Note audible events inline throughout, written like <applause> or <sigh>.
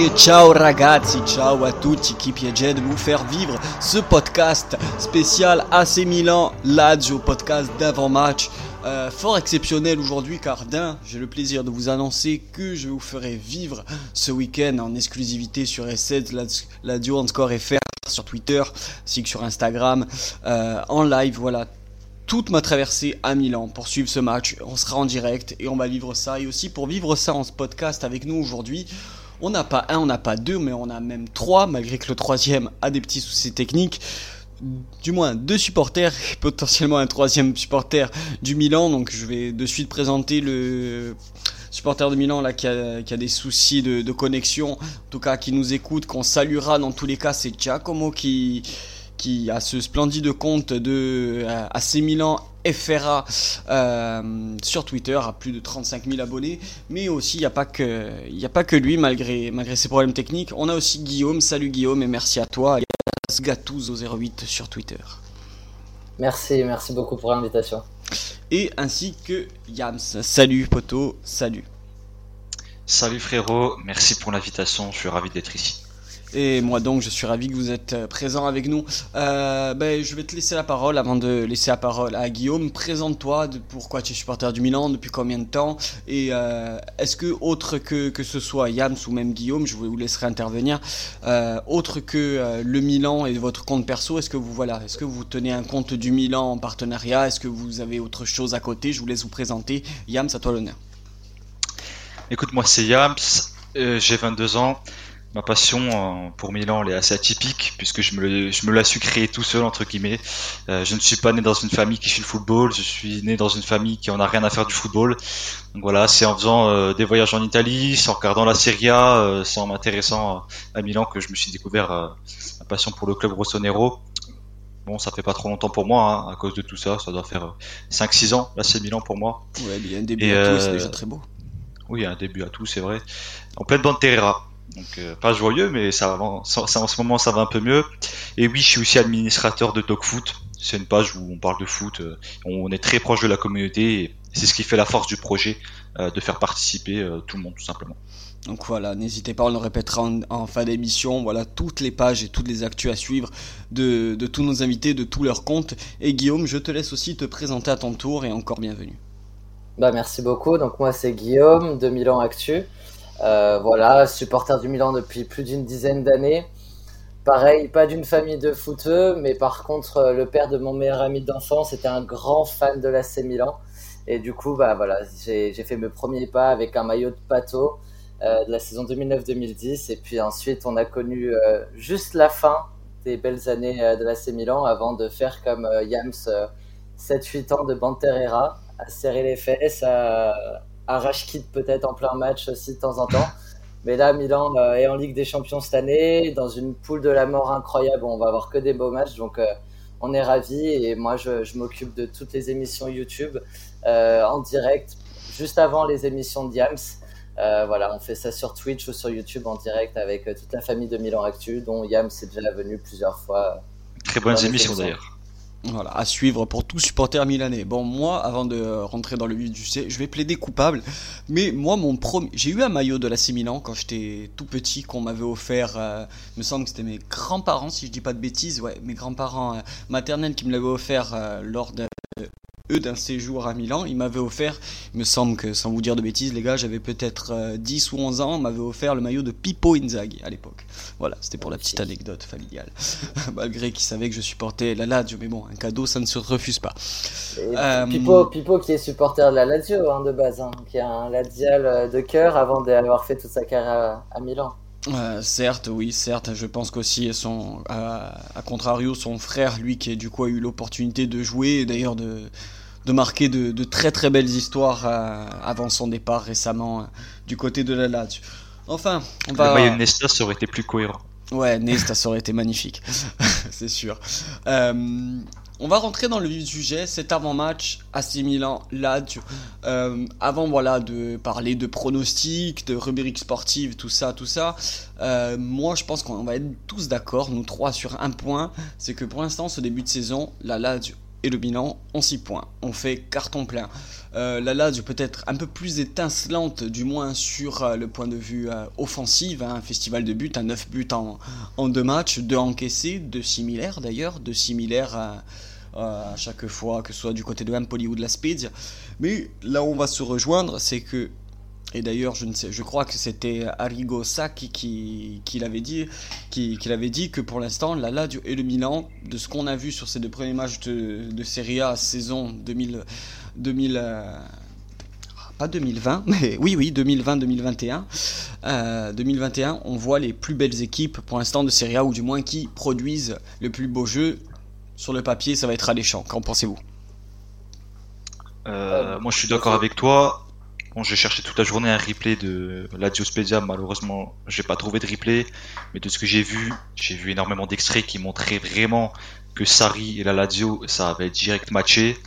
Et ciao ragazzi, ciao à tutti qui piace de vous faire vivre ce podcast spécial AC Milan Lazio, podcast d'avant-match. Euh, fort exceptionnel aujourd'hui car d'un, j'ai le plaisir de vous annoncer que je vous ferai vivre ce week-end en exclusivité sur S7 Lazio Encore FR sur Twitter, ainsi que sur Instagram, euh, en live, voilà, toute ma traversée à Milan pour suivre ce match. On sera en direct et on va vivre ça. Et aussi pour vivre ça en ce podcast avec nous aujourd'hui, on n'a pas un, on n'a pas deux, mais on a même trois, malgré que le troisième a des petits soucis techniques. Du moins deux supporters potentiellement un troisième supporter du Milan. Donc je vais de suite présenter le supporter de Milan qui a, des soucis de, connexion, en tout cas qui nous écoute, qu'on saluera dans tous les cas. C'est Giacomo qui a ce splendide compte de AC Milan FRA euh, sur Twitter à plus de 35 000 abonnés. Mais aussi il n'y a pas que il a pas que lui malgré malgré ses problèmes techniques. On a aussi Guillaume. Salut Guillaume et merci à toi. Et Gatous au 08 sur Twitter. Merci merci beaucoup pour l'invitation. Et ainsi que Yams. Salut poto. Salut. Salut frérot. Merci pour l'invitation. Je suis ravi d'être ici et moi donc, je suis ravi que vous êtes euh, présent avec nous. Euh, ben, je vais te laisser la parole avant de laisser la parole à Guillaume. Présente-toi, pourquoi tu es supporter du Milan, depuis combien de temps Et euh, est-ce que, autre que, que ce soit Yams ou même Guillaume, je vous laisserai intervenir, autre que le Milan et votre compte perso, est-ce que vous voilà, est-ce que vous tenez un compte du Milan en partenariat? Est-ce que vous avez autre chose à côté? Je vous laisse vous présenter. Yams, à toi l'honneur. Écoute, moi c'est Yams, j'ai 22 ans. Ma passion euh, pour Milan elle est assez atypique puisque je me, je me la suis créée tout seul entre guillemets. Euh, je ne suis pas né dans une famille qui fait le football, je suis né dans une famille qui en a rien à faire du football. Donc voilà, c'est en faisant euh, des voyages en Italie, c'est en regardant la Serie A, c'est en m'intéressant à Milan que je me suis découvert ma passion pour le club rossonero. Bon, ça fait pas trop longtemps pour moi hein, à cause de tout ça, ça doit faire 5-6 ans là c'est Milan pour moi. Ouais, il y a un début à tout, c'est déjà très beau. Oui, un début à tout, c'est vrai. En pleine bande Terrera. Donc euh, pas joyeux, mais ça, en ce moment ça va un peu mieux. Et oui, je suis aussi administrateur de Foot. C'est une page où on parle de foot. Euh, on est très proche de la communauté et c'est ce qui fait la force du projet, euh, de faire participer tout le monde tout simplement. Donc voilà, n'hésitez pas, on le répétera en, fin d'émission. Voilà toutes les pages et toutes les actus à suivre de, de, tous nos invités, de tous leurs comptes. Et Guillaume, je te laisse aussi te présenter à ton tour et encore bienvenue. Bah merci beaucoup. Donc moi c'est Guillaume de Milan Actu. Euh, voilà, supporter du Milan depuis plus d'une dizaine d'années. Pareil, pas d'une famille de footeux, mais par contre, euh, le père de mon meilleur ami d'enfance était un grand fan de l'AC Milan. Et du coup, bah voilà, j'ai fait mes premiers pas avec un maillot de euh, de la saison 2009-2010. Et puis ensuite, on a connu juste la fin des belles années de l'AC Milan avant de faire comme Yams 7-8 ans de Banterera, à serrer les fesses, à, arrache kit peut-être en plein match aussi de temps en temps. Mais là, Milan euh, est en Ligue des Champions cette année, dans une poule de la mort incroyable. On va avoir que des beaux matchs, donc euh, on est ravis. Et moi, je, m'occupe de toutes les émissions YouTube euh, en direct, juste avant les émissions de Diams. voilà, on fait ça sur Twitch ou sur YouTube en direct avec toute la famille de Milan Actu, dont Yams est déjà venu plusieurs fois. Très bonnes émissions d'ailleurs. Voilà, à suivre pour tout supporter milanais. Bon, moi, avant de rentrer dans le vif du sujet, je vais plaider coupable. Mais moi, mon premier, j'ai eu un maillot de la Milan quand j'étais tout petit qu'on m'avait offert. Euh, il me semble que c'était mes grands-parents, si je dis pas de bêtises. Ouais, mes grands-parents euh, maternels qui me l'avaient offert euh, lors de d'un séjour à Milan. Il m'avait offert, il me semble que sans vous dire de bêtises, les gars, j'avais peut-être 10 ou 11 ans, m'avait offert le maillot de Pippo Inzaghi à l'époque. Voilà, c'était pour la petite anecdote familiale. <laughs> Malgré qu'il savait que je supportais la Lazio, mais bon, un cadeau, ça ne se refuse pas. Euh... Pippo, qui est supporter de la Lazio hein, de base, hein, qui a un Lazial euh, de cœur avant d'avoir fait toute sa carrière à, Milan. Euh, certes, oui, certes. Je pense qu'aussi, son, à, contrario, son frère, lui, qui du coup a eu l'opportunité de jouer, d'ailleurs de, de marquer de, très très belles histoires euh, avant son départ récemment du côté de la Lazio. Enfin, on va. Le Nesta, ça aurait été plus cohérent. Ouais, Nesta, ça aurait été magnifique, <laughs> c'est sûr. Euh, on va rentrer dans le vif du sujet, cet avant-match AC Milan Lazio. Euh, avant voilà de parler de pronostics, de rubriques sportives, tout ça, tout ça. Euh, moi, je pense qu'on va être tous d'accord, nous trois, sur un point, c'est que pour l'instant, ce début de saison, la Lazio et le bilan ont 6 points. On fait carton plein. Euh, la Lazio peut-être un peu plus étincelante, du moins sur euh, le point de vue euh, offensif. Hein, un festival de buts, un 9 buts en, en deux matchs, deux encaissés, deux similaires d'ailleurs, deux similaires à, à, chaque fois, que ce soit du côté de Empoli ou de la Spezia. Mais là où on va se rejoindre, c'est que et d'ailleurs, je, ne sais, je crois que c'était Arrigo Sacchi qui, qui l'avait dit, qui, qui l'avait dit que pour l'instant, la Lazio et le Milan, de ce qu'on a vu sur ces deux premiers matchs de, Serie A saison 2000, 2000 euh, pas 2020, <laughs> mais oui, oui, 2020-2021. Euh, 2021, on voit les plus belles équipes pour l'instant de Serie A, ou du moins qui produisent le plus beau jeu. Sur le papier, ça va être alléchant. Qu'en pensez-vous? Euh, Moi, je suis d'accord avec toi. Bon, j'ai cherché toute la journée un replay de Lazio Spezia. Malheureusement, j'ai pas trouvé de replay. Mais de ce que j'ai vu, j'ai vu énormément d'extraits qui montraient vraiment que Sari et la Lazio, ça avait direct matché.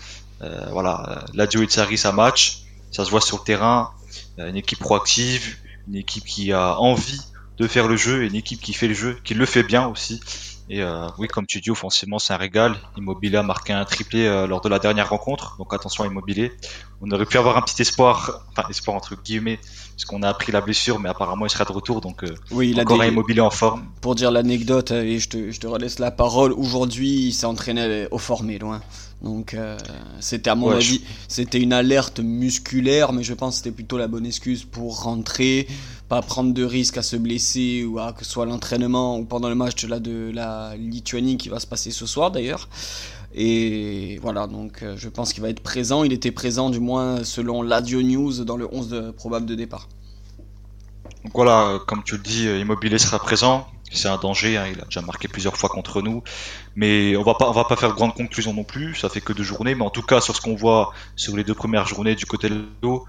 Euh, voilà, Lazio et Sarri, ça match. Ça se voit sur le terrain. Euh, une équipe proactive, une équipe qui a envie de faire le jeu, une équipe qui fait le jeu, qui le fait bien aussi. Et euh, oui, comme tu dis, offensivement, c'est un régal. Immobilier a marqué un triplé lors de la dernière rencontre, donc attention à Immobilier. On aurait pu avoir un petit espoir, enfin espoir entre guillemets, puisqu'on a appris la blessure, mais apparemment il sera de retour, donc euh, oui, il encore a un Immobilier en forme. Pour dire l'anecdote, et je te, je te relaisse la parole, aujourd'hui il s'est entraîné au formé, loin. Donc euh, c'était à mon Ouais, avis, c'était une alerte musculaire, mais je pense que c'était plutôt la bonne excuse pour rentrer, pas prendre de risques à se blesser ou à que ce soit l'entraînement ou pendant le match de la Lituanie qui va se passer ce soir d'ailleurs. Et voilà, donc euh, je pense qu'il va être présent. Il était présent du moins selon l'Adio News dans le 11 de- probable de départ. Donc voilà, comme tu le dis, euh, Immobilier sera présent. C'est un danger, hein, il a déjà marqué plusieurs fois contre nous. Mais on va pas, va pas faire de grandes conclusions non plus. Ça fait que deux journées, mais en tout cas sur ce qu'on voit sur les deux premières journées du côté de l'eau,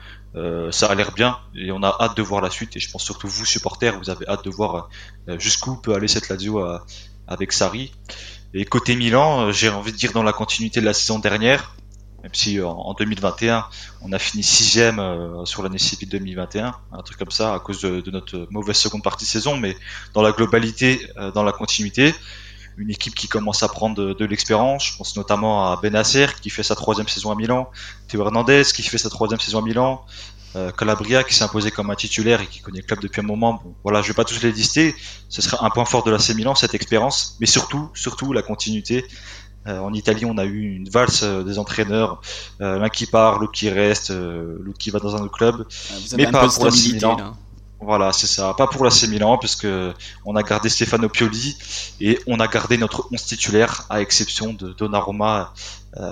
ça a l'air bien et on a hâte de voir la suite. Et je pense surtout vous supporters, vous avez hâte de voir euh, jusqu'où peut aller cette Lazio avec Sarri. Et côté Milan, euh, j'ai envie de dire dans la continuité de la saison dernière, même si euh, en 2021 on a fini sixième euh, sur l'année civile 2021, un truc comme ça à cause de, notre mauvaise seconde partie de saison, mais dans la globalité, dans la continuité, une équipe qui commence à prendre de, de l'expérience. Je pense notamment à Benacer qui fait sa troisième saison à Milan, Théo Hernandez qui fait sa troisième saison à Milan, euh, Calabria qui s'est imposé comme un titulaire et qui connaît le club depuis un moment. Bon, voilà, je vais pas tous les lister. Ce sera un point fort de l'AC Milan cette expérience, mais surtout, surtout la continuité. Euh, en Italie, on a eu une valse euh, des entraîneurs, l'un qui part, l'autre qui reste, l'autre qui va dans un autre club. Vous Mais pas pour la Milan. là. Voilà, c'est ça. Pas pour l'AC Milan, puisque on a gardé Stefano Pioli et on a gardé notre 11 titulaire, à exception de Donnarumma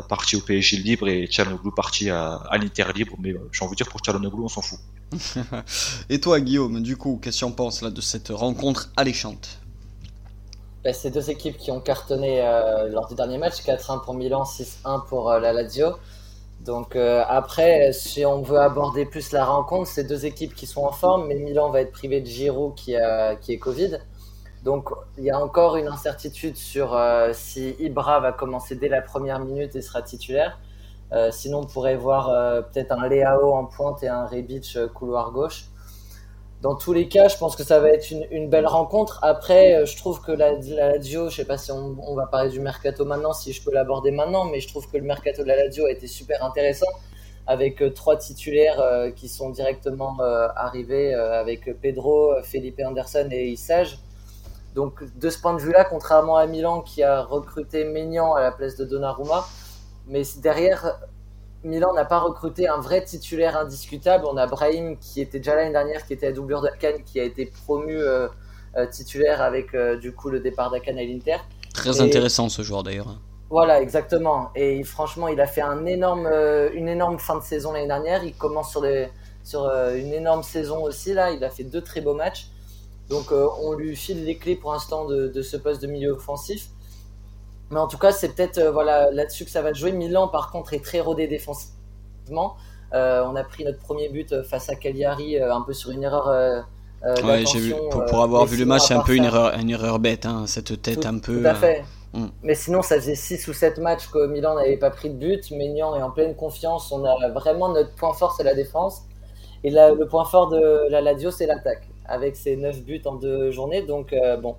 parti au PSG libre et Çalhanoğlu parti à, à l'Inter libre. Mais euh, j'ai envie de dire pour Çalhanoğlu, on s'en fout. <laughs> Et toi, Guillaume, du coup, qu'est-ce que tu en penses là, de cette rencontre alléchante? Bah, c'est deux équipes qui ont cartonné euh, lors du dernier match, 4-1 pour Milan, 6-1 pour euh, la Lazio. Donc euh, après, si on veut aborder plus la rencontre, c'est deux équipes qui sont en forme, mais Milan va être privé de Giroud qui est Covid. Donc il y a encore une incertitude sur euh, si Ibra va commencer dès la première minute et sera titulaire. Euh, sinon, on pourrait voir euh, peut-être un Leao en pointe et un Rebic couloir gauche. Dans tous les cas, je pense que ça va être une, belle rencontre. Après, je trouve que la, la Lazio, je sais pas si on, va parler du mercato maintenant, si je peux l'aborder maintenant, mais je trouve que le mercato de la Lazio a été super intéressant avec trois titulaires qui sont directement arrivés avec Pedro, Felipe Anderson et Issage. Donc de ce point de vue-là, contrairement à Milan qui a recruté Maignan à la place de Donnarumma, mais derrière, Milan n'a pas recruté un vrai titulaire indiscutable. On a Brahim qui était déjà l'année dernière, qui était à doublure d'Akan, qui a été promu euh, euh, titulaire avec euh, du coup le départ d'Akan à l'Inter. Très Et- intéressant ce joueur d'ailleurs. Voilà, exactement. Et franchement, il a fait un énorme, une énorme fin de saison l'année dernière. Il commence sur, sur une énorme saison aussi là. Il a fait deux très beaux matchs. Donc euh, on lui file les clés pour l'instant de, de ce poste de milieu offensif. Mais en tout cas, c'est peut-être euh, voilà là-dessus que ça va jouer. Milan, par contre, est très rodé défensivement. Euh, on a pris notre premier but face à Cagliari, un peu sur une erreur. Ouais, vu, pour, pour avoir vu le match, c'est un peu une erreur, une erreur bête, hein, cette tête tout, un peu. Tout à fait. Mm. Mais sinon, ça faisait 6 ou 7 matchs que Milan n'avait pas pris de but. Maignan est en pleine confiance. On a vraiment notre point fort, c'est la défense. Et le point fort de la Lazio, c'est l'attaque, avec ses 9 buts en deux journées. Donc, euh, bon,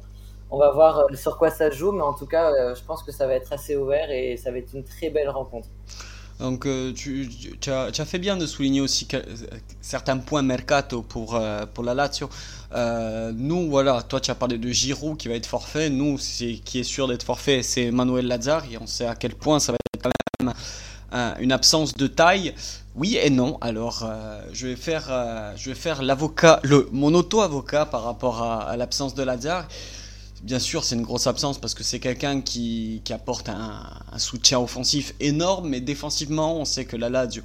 on va voir sur quoi ça joue, mais en tout cas, je pense que ça va être assez ouvert et ça va être une très belle rencontre. Donc tu, as, fait bien de souligner aussi certains points mercato pour, pour la Lazio. nous, voilà, toi tu as parlé de Giroud qui va être forfait. Nous, qui est sûr d'être forfait, c'est Manuel Lazare. Et on sait à quel point ça va être quand même une absence de taille. Oui et non. Alors, euh, je vais faire, euh, je vais faire l'avocat, le mon auto-avocat par rapport à, l'absence de Lazare. Bien sûr, c'est une grosse absence parce que c'est quelqu'un qui, apporte un, soutien offensif énorme, mais défensivement, on sait que la Lazio,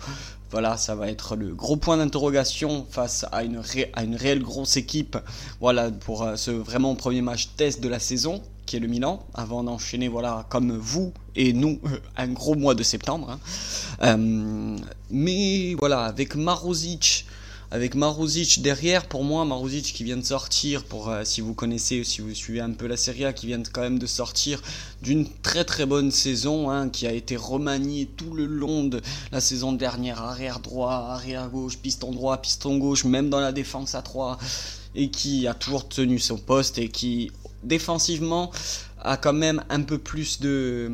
voilà, ça va être le gros point d'interrogation face à une, à une réelle grosse équipe. Voilà, pour euh, ce vraiment premier match test de la saison qui est le Milan, avant d'enchaîner, voilà, comme vous et nous, un gros mois de septembre. Hein. Euh, mais voilà, avec Maruzic, avec Maruzic derrière, pour moi, Maruzic qui vient de sortir, pour euh, si vous connaissez si vous suivez un peu la Serie A, qui vient quand même de sortir d'une très très bonne saison, hein, qui a été remanié tout le long de la saison dernière, arrière droit, arrière gauche, piston droit, piston gauche, même dans la défense à 3, et qui a toujours tenu son poste et qui défensivement a quand même un peu plus de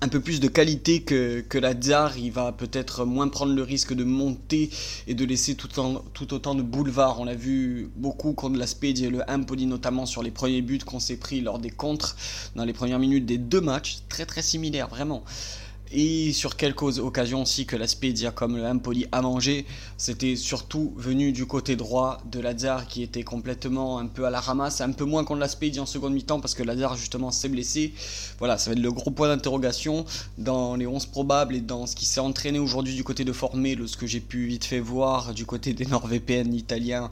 un peu plus de qualité que, que la Tsar, il va peut-être moins prendre le risque de monter et de laisser tout, tout autant de boulevards. On l'a vu beaucoup contre la Spedi et le Empoli, notamment sur les premiers buts qu'on s'est pris lors des contres dans les premières minutes des deux matchs. Très très similaire, vraiment. Et sur quelques occasions aussi que la Spedia comme le a mangé, c'était surtout venu du côté droit de Lazare qui était complètement un peu à la ramasse, un peu moins contre la Spedia en seconde mi-temps parce que Lazare justement s'est blessé. Voilà, ça va être le gros point d'interrogation dans les 11 probables et dans ce qui s'est entraîné aujourd'hui du côté de Formé, ce que j'ai pu vite fait voir du côté des NordVPN italiens.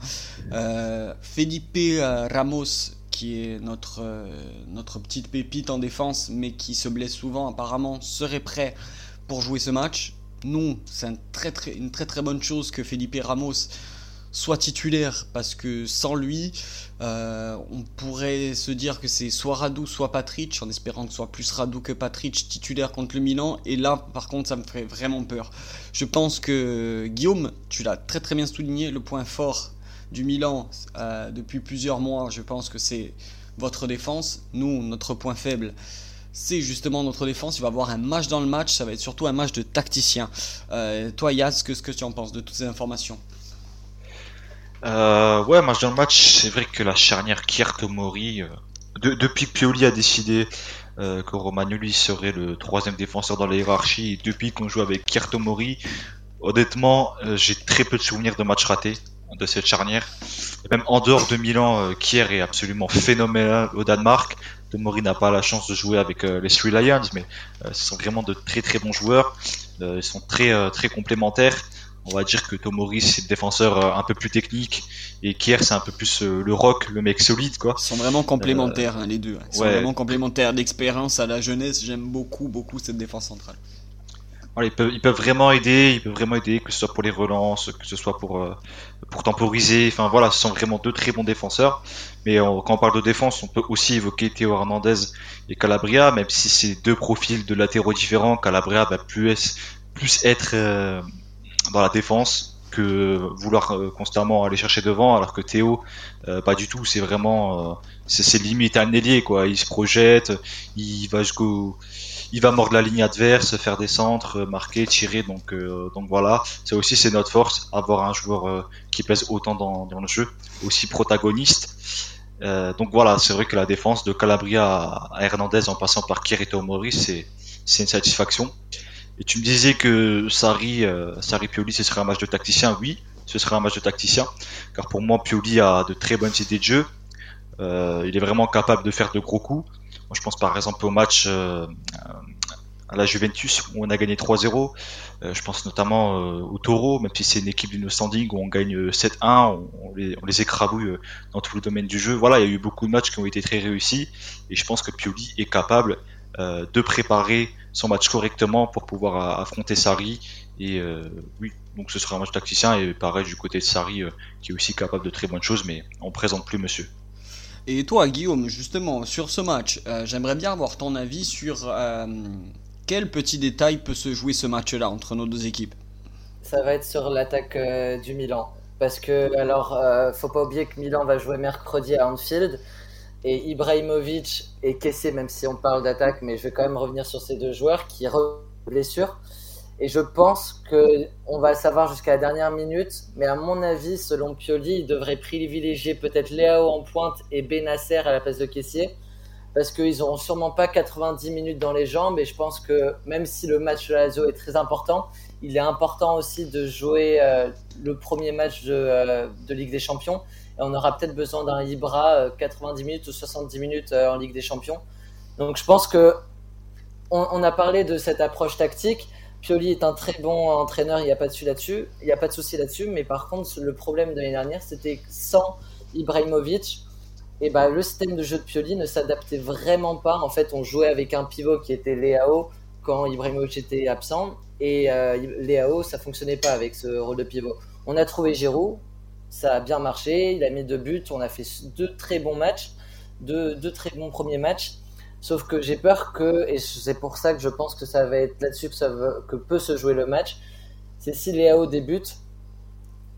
Euh, Felipe euh, Ramos qui est notre, euh, notre petite pépite en défense, mais qui se blesse souvent, apparemment serait prêt pour jouer ce match. Non, c'est une très très bonne chose que Felipe Ramos soit titulaire, parce que sans lui, euh, on pourrait se dire que c'est soit Radou, soit Patrick, en espérant que ce soit plus Radou que Patrick titulaire contre le Milan. Et là, par contre, ça me ferait vraiment peur. Je pense que Guillaume, tu l'as très très bien souligné, le point fort du Milan euh, depuis plusieurs mois, je pense que c'est votre défense. Nous, notre point faible, c'est justement notre défense. Il va y avoir un match dans le match, ça va être surtout un match de tacticien. Euh, toi, Yaz, qu'est-ce que tu en penses de toutes ces informations? Euh, Ouais, match dans le match, c'est vrai que la charnière Kiertomori, euh, depuis que Pioli a décidé que Romagnoli serait le troisième défenseur dans la hiérarchie, depuis qu'on joue avec Kiertomori, honnêtement, j'ai très peu de souvenirs de matchs ratés de cette charnière. Et même en dehors de Milan, euh, Kier est absolument phénoménal au Danemark. Tomori n'a pas la chance de jouer avec euh, les Three Lions, mais euh, ce sont vraiment de très très bons joueurs. ils sont très très complémentaires. On va dire que Tomori c'est le défenseur un peu plus technique et Kier c'est un peu plus le rock, le mec solide quoi. Ils sont vraiment complémentaires hein, les deux. Ils sont vraiment complémentaires d'expérience à la jeunesse. J'aime beaucoup beaucoup cette défense centrale ils, peuvent, ils, peuvent, vraiment aider, ils peuvent vraiment aider, que ce soit pour les relances, que ce soit pour, euh, pour temporiser. Enfin voilà, ce sont vraiment deux très bons défenseurs. Mais quand on parle de défense, on peut aussi évoquer Théo Hernandez et Calabria, même si c'est deux profils de latéraux différents. Calabria va plus, être euh, dans la défense que vouloir euh, constamment aller chercher devant, alors que Théo, pas du tout. C'est vraiment, c'est limite un ailier quoi. Il se projette, il va jusqu'au il va mordre la ligne adverse, faire des centres, euh, marquer, tirer. Donc, euh, donc voilà, c'est aussi c'est notre force, avoir un joueur euh, qui pèse autant dans, le jeu, aussi protagoniste. donc voilà, c'est vrai que la défense de Calabria à Hernandez en passant par Kirito Mori, c'est c'est une satisfaction. Et tu me disais que Sari, Sari Pioli, ce serait un match de tacticien. Oui, ce serait un match de tacticien, car pour moi Pioli a de très bonnes idées de jeu. Il est vraiment capable de faire de gros coups je pense par exemple au match euh, à la Juventus où on a gagné 3-0. Euh, je pense notamment euh, au Taureau, même si c'est une équipe d'une standing où on gagne 7-1, on, les, on les écrabouille dans tout le domaine du jeu. Voilà, il y a eu beaucoup de matchs qui ont été très réussis et je pense que Pioli est capable de préparer son match correctement pour pouvoir affronter Sarri. Et oui, donc ce sera un match tacticien et pareil du côté de Sarri qui est aussi capable de très bonnes choses, mais on présente plus monsieur. Et toi, Guillaume, justement, sur ce match, euh, j'aimerais bien avoir ton avis sur euh, quel petit détail peut se jouer ce match-là entre nos deux équipes? Ça va être sur l'attaque euh, du Milan. Parce que, alors, faut pas oublier que Milan va jouer mercredi à Anfield. et Ibrahimovic et Kessé, même si on parle d'attaque, mais je vais quand même revenir sur ces deux joueurs qui blessure. Et je pense que on va savoir jusqu'à la dernière minute, mais à mon avis, selon Pioli, il devrait privilégier peut-être Léao en pointe et Benasser à la place de Kessier, parce qu'ils n'auront sûrement pas 90 minutes dans les jambes. Et je pense que même si le match de la Lazio est très important, il est important aussi de jouer euh, le premier match de, euh, de, Ligue des Champions. Et on aura peut-être besoin d'un Ibra 90 euh, minutes ou 70 minutes en Ligue des Champions. Donc je pense que on, on a parlé de cette approche tactique Pioli est un très bon entraîneur, il n'y a pas de souci là-dessus, il n'y a pas de souci là-dessus, mais par contre le problème de l'année dernière, c'était sans Ibrahimovic, et bah, le système de jeu de Pioli ne s'adaptait vraiment pas. En fait, on jouait avec un pivot qui était Léao quand Ibrahimovic était absent, et euh, Léao, ça fonctionnait pas avec ce rôle de pivot. On a trouvé Giroud, ça a bien marché, il a mis deux buts, on a fait deux très bons matchs, deux très bons premiers matchs. Sauf que j'ai peur que, et c'est pour ça que je pense que ça va être là-dessus que, ça que peut se jouer le match, c'est si Léao débute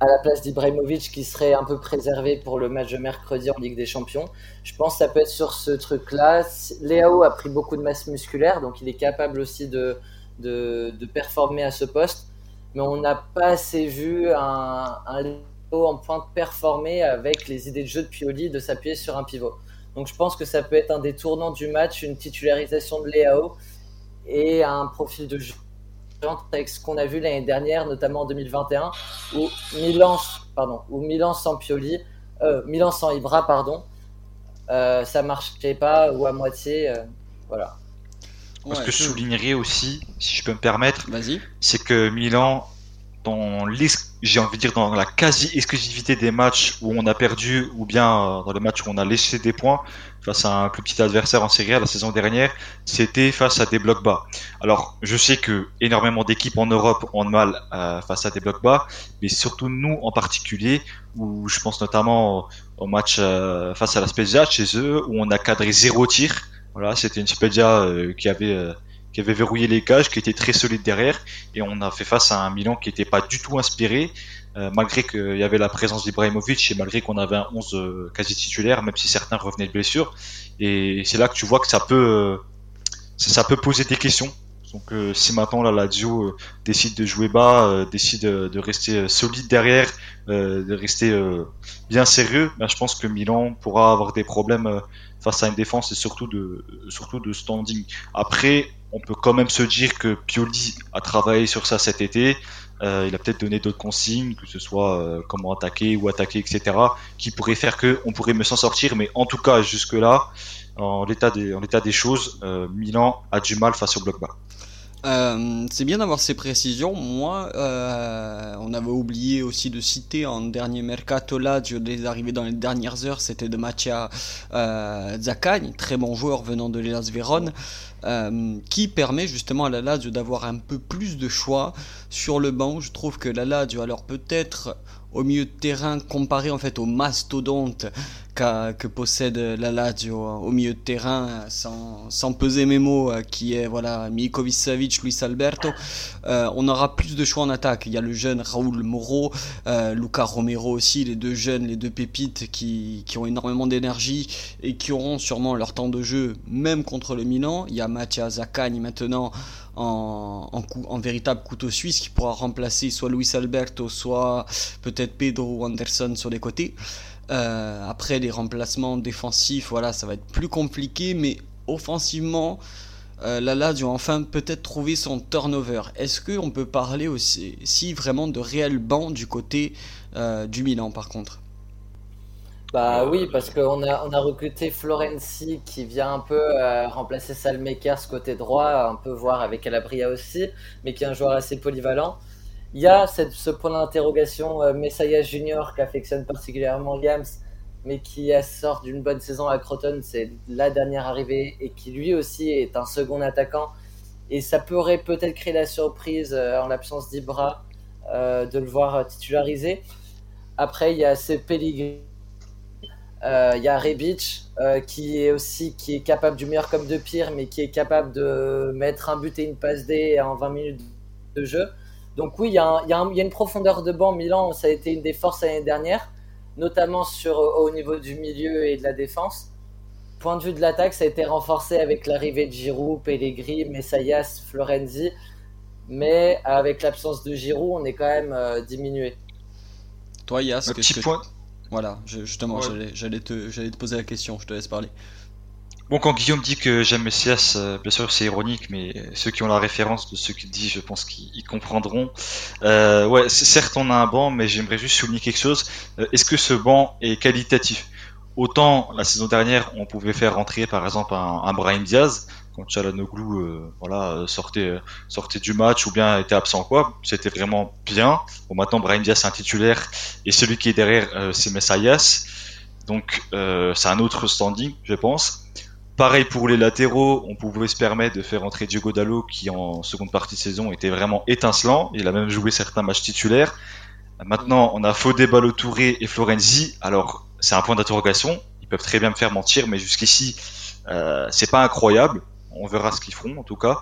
à la place d'Ibrahimovic qui serait un peu préservé pour le match de mercredi en Ligue des Champions. Je pense que ça peut être sur ce truc-là. Léao a pris beaucoup de masse musculaire, donc il est capable aussi de, de, performer à ce poste. Mais on n'a pas assez vu un, un Léao en pointe performer avec les idées de jeu de Pioli de s'appuyer sur un pivot. Donc je pense que ça peut être un des tournants du match, une titularisation de Léao et un profil de jeu avec ce qu'on a vu l'année dernière, notamment en 2021, où Milan, pardon, où Milan sans Pioli, euh, Milan sans Ibra, pardon, euh, ça marchait pas ou à moitié, euh, voilà. Ce que je soulignerais aussi, si je peux me permettre, c'est que Milan dans j'ai envie de dire dans la quasi exclusivité des matchs où on a perdu ou bien euh, dans les matchs où on a laissé des points face à un plus petit adversaire en Série A la saison dernière, c'était face à des blocs bas. Alors, je sais que énormément d'équipes en Europe ont de mal euh, face à des blocs bas, mais surtout nous en particulier, où je pense notamment au match euh, face à la Spezia chez eux, où on a cadré zéro tir. Voilà, c'était une Spezia qui avait qui avait verrouillé les cages, qui était très solide derrière, et on a fait face à un Milan qui n'était pas du tout inspiré, euh, malgré qu'il y avait la présence d'Ibrahimovic et malgré qu'on avait un 11 euh, quasi titulaire, même si certains revenaient de blessure. Et c'est là que tu vois que ça peut, euh, peut poser des questions. Donc si maintenant la Lazio décide de jouer bas, décide de rester solide derrière, de rester bien sérieux, ben, je pense que Milan pourra avoir des problèmes face à une défense et surtout de, surtout de standing. Après, on peut quand même se dire que Pioli a travaillé sur ça cet été. Euh, il a peut-être donné d'autres consignes, que ce soit euh, comment attaquer ou attaquer, etc., qui pourraient faire que on pourrait me s'en sortir. Mais en tout cas, jusque-là, en l'état des, en l'état des choses, euh, Milan a du mal face au bloc bas. C'est bien d'avoir ces précisions. Moi, on avait oublié aussi de citer en dernier mercato là, des arrivées dans les dernières heures, c'était de Mattia Zaccagni, très bon joueur venant de l'Elas Vérone, euh, qui permet justement à la Lazio d'avoir un peu plus de choix sur le banc. Je trouve que la Lazio, alors peut-être au milieu de terrain comparé en fait au mastodonte que possède la Lazio au milieu de terrain sans, sans peser mes mots qui est voilà Milikovic Savic, Luis Alberto euh, on aura plus de choix en attaque il y a le jeune Raoul Moro euh, Luca Romero aussi les deux jeunes les deux pépites qui, qui ont énormément d'énergie et qui auront sûrement leur temps de jeu même contre le Milan il y a Mattia Zaccagni maintenant en, véritable couteau suisse qui pourra remplacer soit Luis Alberto, soit peut-être Pedro Anderson sur les côtés. Euh, après les remplacements défensifs, voilà, ça va être plus compliqué, mais offensivement, euh, la Lazio a enfin peut-être trouvé son turnover. Est-ce qu'on peut parler aussi si vraiment de réel banc du côté euh, du Milan par contre? Bah oui, parce qu'on a, on a recruté Florenzi qui vient un peu euh, remplacer Salmakers côté droit, un peu voir avec Calabria aussi, mais qui est un joueur assez polyvalent. Il y a cette, ce point d'interrogation euh, Messiah Junior qu'affectionne particulièrement Yams, mais qui sort d'une bonne saison à Croton, c'est la dernière arrivée, et qui lui aussi est un second attaquant. Et ça pourrait peut-être créer la surprise euh, en l'absence d'Ibra de le voir titularisé. Après, il y a ce Pellegrini euh, il y a Rebic euh, qui est aussi qui est capable du meilleur comme de pire, mais qui est capable de mettre un but et une passe D en 20 minutes de jeu. Donc oui, il y, a y, a une profondeur de banc. Milan, ça a été une des forces l'année dernière, notamment sur, au niveau du milieu et de la défense. point de vue de l'attaque, ça a été renforcé avec l'arrivée de Giroud, Pellegrini, Messayas, Florenzi. Mais avec l'absence de Giroud, on est quand même euh, diminué. Toi, Yas, Un petit que... point. Voilà, je- justement, Ouais. j'allais- j'allais te, j'allais te poser la question, je te laisse parler. Bon, quand Guillaume dit que j'aime Messias, euh, bien sûr c'est ironique, mais ceux qui ont la référence de ce qu'il dit, je pense qu'ils ils comprendront. Euh, ouais, certes on a un banc, mais j'aimerais juste souligner quelque chose. Euh, Est-ce que ce banc est qualitatif? Autant la saison dernière, on pouvait faire rentrer par exemple un, un Brahim Diaz quand Chalanoglu euh, voilà euh, sortait euh, sortait du match ou bien était absent quoi. C'était vraiment bien. Bon maintenant Brahim Diaz c'est un titulaire et celui qui est derrière c'est Messayas. Donc c'est un autre standing, je pense. Pareil pour les latéraux, on pouvait se permettre de faire entrer Diogo Dallo qui en seconde partie de saison était vraiment étincelant. Il a même joué certains matchs titulaires. Maintenant, on a Fodé, Balotouré et Florenzi. Alors, c'est un point d'interrogation. Ils peuvent très bien me faire mentir, mais jusqu'ici, c'est pas incroyable. On verra ce qu'ils feront, en tout cas.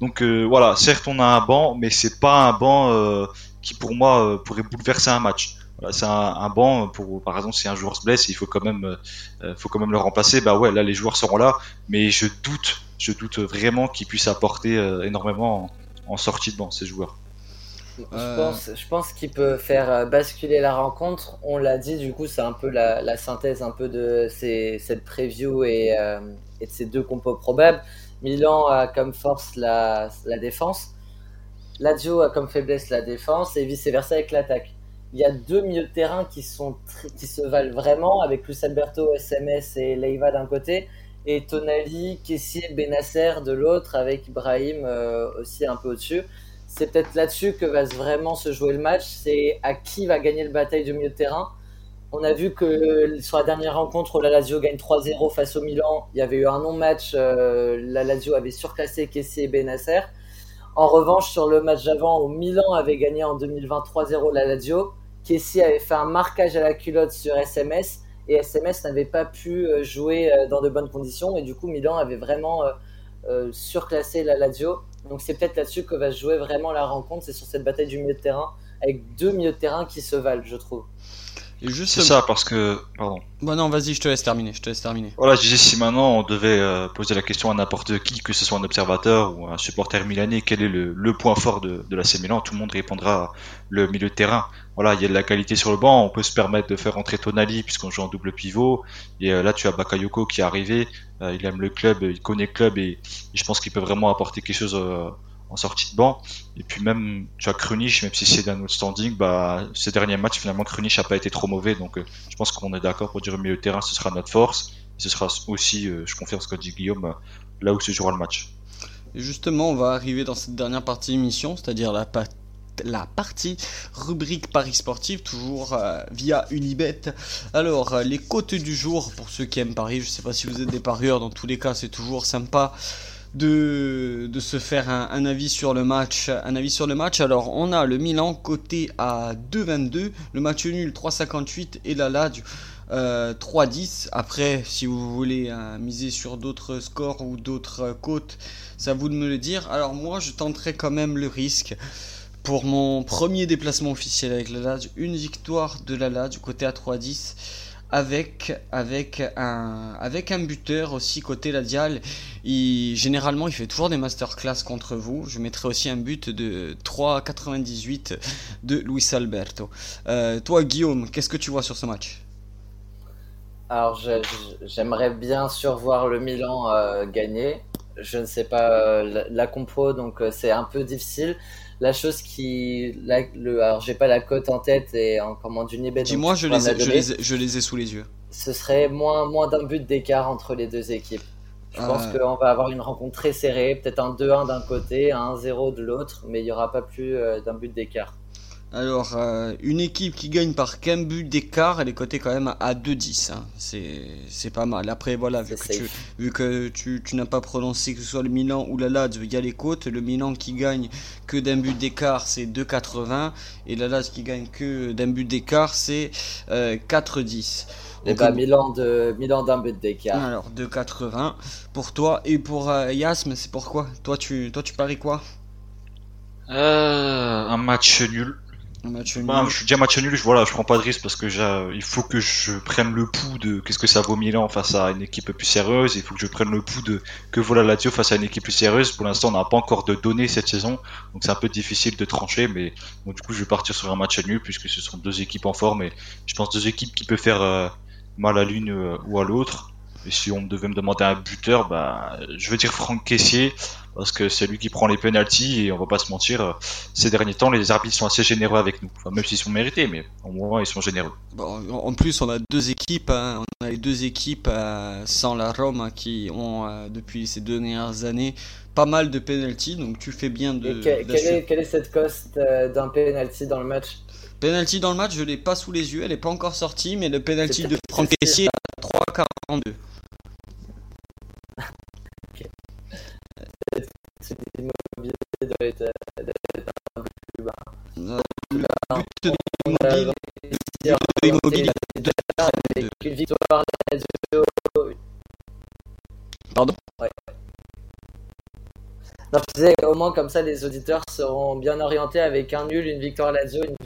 Donc euh, voilà, certes, on a un banc, mais c'est pas un banc euh, qui, pour moi, euh, pourrait bouleverser un match. Voilà, c'est un, un banc pour, par exemple, si un joueur se blesse, il faut quand même, euh, faut quand même le remplacer. Bah ouais, là, les joueurs seront là, mais je doute, je doute vraiment qu'ils puissent apporter euh, énormément en, en sortie de banc ces joueurs. Euh. Je pense, je pense qu'il peut faire basculer la rencontre. On l'a dit, du coup, c'est un peu la, la synthèse un peu de ces, cette preview et, euh, et de ces deux compos probables. Milan a comme force la, la défense. Lazio a comme faiblesse la défense et vice-versa avec l'attaque. Il y a deux milieux de terrain qui, sont qui se valent vraiment avec Luis Alberto, SMS et Leiva d'un côté et Tonali, Kessie, Benasser de l'autre avec Ibrahim euh, aussi un peu au-dessus c'est peut-être là-dessus que va vraiment se jouer le match. C'est à qui va gagner le bataille du milieu de terrain. On a vu que sur la dernière rencontre la Lazio gagne 3-0 face au Milan, il y avait eu un non-match. euh, la Lazio avait surclassé Kessie et Benasser. En revanche, sur le match d'avant où Milan avait gagné en 2020 3-0 la Lazio, Kessie avait fait un marquage à la culotte sur SMS et SMS n'avait pas pu euh, jouer euh, dans de bonnes conditions et du coup Milan avait vraiment surclassé la Lazio. Donc c'est peut-être là-dessus que va se jouer vraiment la rencontre, c'est sur cette bataille du milieu de terrain, avec deux milieux de terrain qui se valent, je trouve. Et juste. C'est ça, parce que, pardon. Bah non, vas-y, je te laisse terminer, je te laisse terminer. Voilà, je disais si maintenant on devait euh, poser la question à n'importe qui, que ce soit un observateur ou un supporter milanais, quel est le, le point fort de, de l'AC Milan, tout le monde répondra le milieu de terrain. Voilà, il y a de la qualité sur le banc, on peut se permettre de faire entrer Tonali puisqu'on joue en double pivot. Et euh, là, tu as Bakayoko qui est arrivé, euh, il aime le club, il connaît le club et, et je pense qu'il peut vraiment apporter quelque chose en sortie de banc. Et puis même, tu as Krunic, même si c'est d'un autre standing, bah, ces derniers matchs, finalement, Krunic n'a pas été trop mauvais. Donc, euh, je pense qu'on est d'accord pour dire au milieu de terrain, ce sera notre force. Et ce sera aussi, euh, je confirme ce qu'a dit Guillaume, euh, là où se jouera le match. Justement, on va arriver dans cette dernière partie d'émission, c'est-à-dire la, pa- la partie rubrique Paris sportif, toujours euh, via Unibet. Alors, les cotes du jour, pour ceux qui aiment Paris, je sais pas si vous êtes des parieurs, dans tous les cas, c'est toujours sympa de, de se faire un, avis sur le match. Un avis sur le match. Alors, on a le Milan coté à 2,22, le match nul 3,58 et la Lazio euh, 3-10. Après, si vous voulez euh, miser sur d'autres scores ou d'autres euh, à vous de me le dire. Alors moi, je tenterai quand même le risque pour mon premier déplacement officiel avec la Lazio, une victoire de la Lazio côté à 3-10 avec avec un avec un buteur aussi côté Ladial. Il généralement, il fait toujours des masterclass contre vous. Je mettrai aussi un but de 3,98 de Luis Alberto. Euh, toi, Guillaume, qu'est-ce que tu vois sur ce match? Alors j'aimerais bien survoir le Milan euh, gagner. Je ne sais pas euh, la, la compo, donc euh, c'est un peu difficile. La chose qui, la, le, alors j'ai pas la cote en tête et en commande Unibet. donc Dis-moi, je les, ai, je, donner. les ai, je les ai sous les yeux. Ce serait moins, moins d'un but d'écart entre les deux équipes. Je pense Euh. qu'on va avoir une rencontre très serrée, peut-être un 2-1 d'un côté, un 1-0 de l'autre, mais il n'y aura pas plus euh, d'un but d'écart. Alors, euh, une équipe qui gagne par qu'un but d'écart, elle est cotée quand même à 2-10. hein. C'est c'est pas mal. Après, voilà, vu que, tu, vu que tu, tu n'as pas prononcé que ce soit le Milan ou la Lazio, il y a les côtes. Le Milan qui gagne que d'un but d'écart, c'est 2,80. Et la Lazio qui gagne que d'un but d'écart, c'est euh, 4,10. Et Donc, bah Milan de Milan d'un but d'écart. alors, 2,80 pour toi. Et pour euh, Yasm, c'est pourquoi? Toi tu, toi, tu paries quoi? Euh, un match nul. bah, je dis un match nul, je, voilà, je prends pas de risque parce que il faut que je prenne le pouls de qu'est-ce que ça vaut Milan face à une équipe plus sérieuse. Il faut que je prenne le pouls de que voilà Lazio face à une équipe plus sérieuse. Pour l'instant, on n'a pas encore de données cette saison, donc c'est un peu difficile de trancher. Mais bon, du coup, je vais partir sur un match nul puisque ce sont deux équipes en forme et je pense deux équipes qui peuvent faire euh, mal à l'une euh, ou à l'autre. Et si on devait me demander un buteur, bah, je veux dire Franck Caissier, parce que c'est lui qui prend les penalties et on va pas se mentir, ces derniers temps, les arbitres sont assez généreux avec nous. Enfin, même s'ils sont mérités, mais au moins ils sont généreux. Bon, en plus, on a deux équipes, hein. on a les deux équipes euh, sans la Rome hein, qui ont euh, depuis ces deux dernières années pas mal de penalties, donc tu fais bien de. quelle, est, quelle, est, cette coste euh, d'un penalty dans le match? Penalty dans le match, je l'ai pas sous les yeux, elle est pas encore sortie, mais le penalty de Franck Caissier à 3,42. Immobilier doit être, être un peu plus bas. Euh, le but de Immobilier, avec une victoire Pardon? Ouais. Non, je disais, au moins comme ça, les auditeurs seront bien orientés avec un nul, une victoire Lazio, une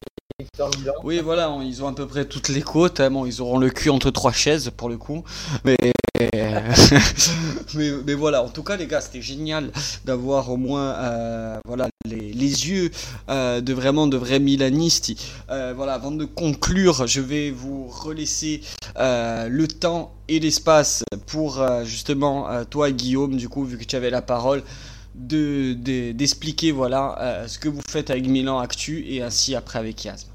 oui, voilà, ils ont à peu près toutes les côtes. Hein. Bon, ils auront le cul entre trois chaises pour le coup. Mais, <laughs> mais, voilà, en tout cas, les gars, c'était génial d'avoir au moins euh, voilà, les, yeux euh, de vraiment de vrais Milanistes. Euh, voilà, avant de conclure, je vais vous relaisser le temps et l'espace pour justement toi, Guillaume, du coup, vu que tu avais la parole d'expliquer de, voilà ce que vous faites avec Milan Actu et ainsi après avec Yasm.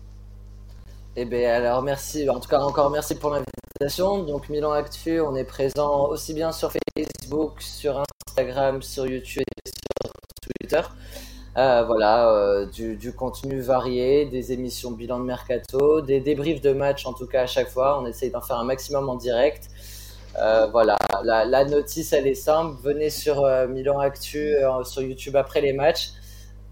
Eh bien, alors merci, en tout cas encore merci pour l'invitation. Donc Milan Actu, on est présent aussi bien sur Facebook, sur Instagram, sur YouTube et sur Twitter. Euh, voilà, euh, du, contenu varié, des émissions bilan de mercato, des débriefs de match en tout cas à chaque fois. On essaye d'en faire un maximum en direct. Euh, voilà, la, la, notice elle est simple. Venez sur Milan Actu sur YouTube après les matchs.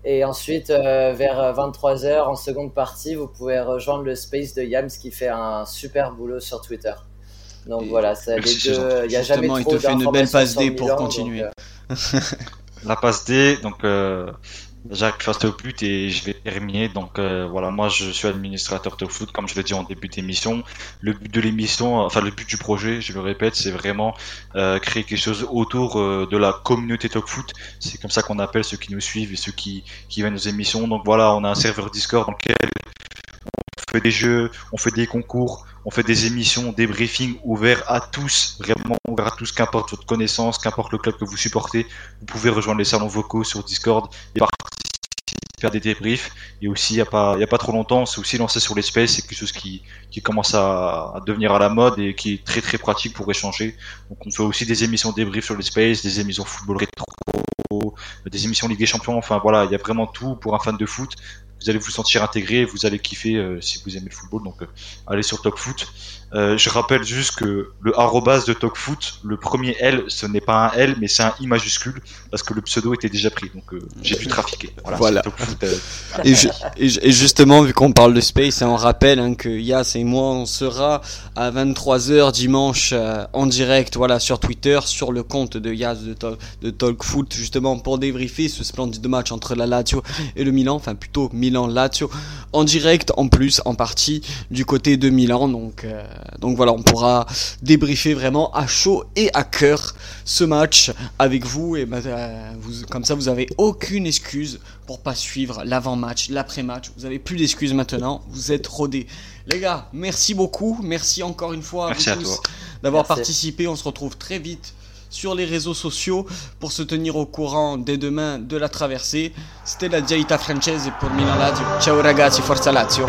Et ensuite, euh, vers 23h, en seconde partie, vous pouvez rejoindre le space de Yams qui fait un super boulot sur Twitter. Donc voilà, c'est les deux. Il n'y a jamais trop il te fait une belle passe D pour continuer. Euh, La passe D, donc euh, Jacques face au but et je vais terminer. Donc euh, voilà, moi je suis administrateur de foot, comme je l'ai dit en début d'émission. Le but de l'émission, enfin le but du projet, je le répète, c'est vraiment euh, créer quelque chose autour euh, de la communauté Talk Foot. C'est comme ça qu'on appelle ceux qui nous suivent et ceux qui, qui viennent aux émissions. Donc voilà, on a un serveur Discord dans lequel on fait des jeux, on fait des concours, on fait des émissions, des briefings ouverts à tous, vraiment ouverts à tous, qu'importe votre connaissance, qu'importe le club que vous supportez. Vous pouvez rejoindre les salons vocaux sur Discord et faire des débriefs. Et aussi, il n'y a, pas, y a pas trop longtemps, on s'est aussi lancé sur l'espace. C'est quelque chose qui, qui commence à, à, devenir à la mode et qui est très très pratique pour échanger. Donc on fait aussi des émissions débriefs sur l'espace, des émissions football rétro, des émissions Ligue des Champions. Enfin voilà, il y a vraiment tout pour un fan de foot vous allez vous sentir intégré, vous allez kiffer euh, si vous aimez le football. Donc euh, allez sur TalkFoot. Euh, je rappelle juste que le arrobas de TalkFoot, le premier L, ce n'est pas un L, mais c'est un I majuscule parce que le pseudo était déjà pris. Donc j'ai pu trafiquer. Voilà. <laughs> et, et, justement, vu qu'on parle de Space, on rappelle hein, que Yas et moi, on sera à 23h dimanche en direct, voilà, sur Twitter, sur le compte de Yas de, de TalkFoot, justement pour débriefer ce splendide match entre la Lazio et le Milan, enfin plutôt Milan Milan-Lazio en direct en plus en partie du côté de Milan. Donc, euh, donc voilà, on pourra débriefer vraiment à chaud et à cœur ce match avec vous. Et bah, euh, vous, comme ça, vous avez aucune excuse pour pas suivre l'avant-match, l'après-match. Vous avez plus d'excuses maintenant. Vous êtes rodés. Les gars, merci beaucoup. Merci encore une fois à vous tous d'avoir participé. On se retrouve très vite sur les réseaux sociaux pour se tenir au courant dès demain de la traversée. C'était la Diaita Francese pour Milan Lazio. Ciao ragazzi, forza Lazio!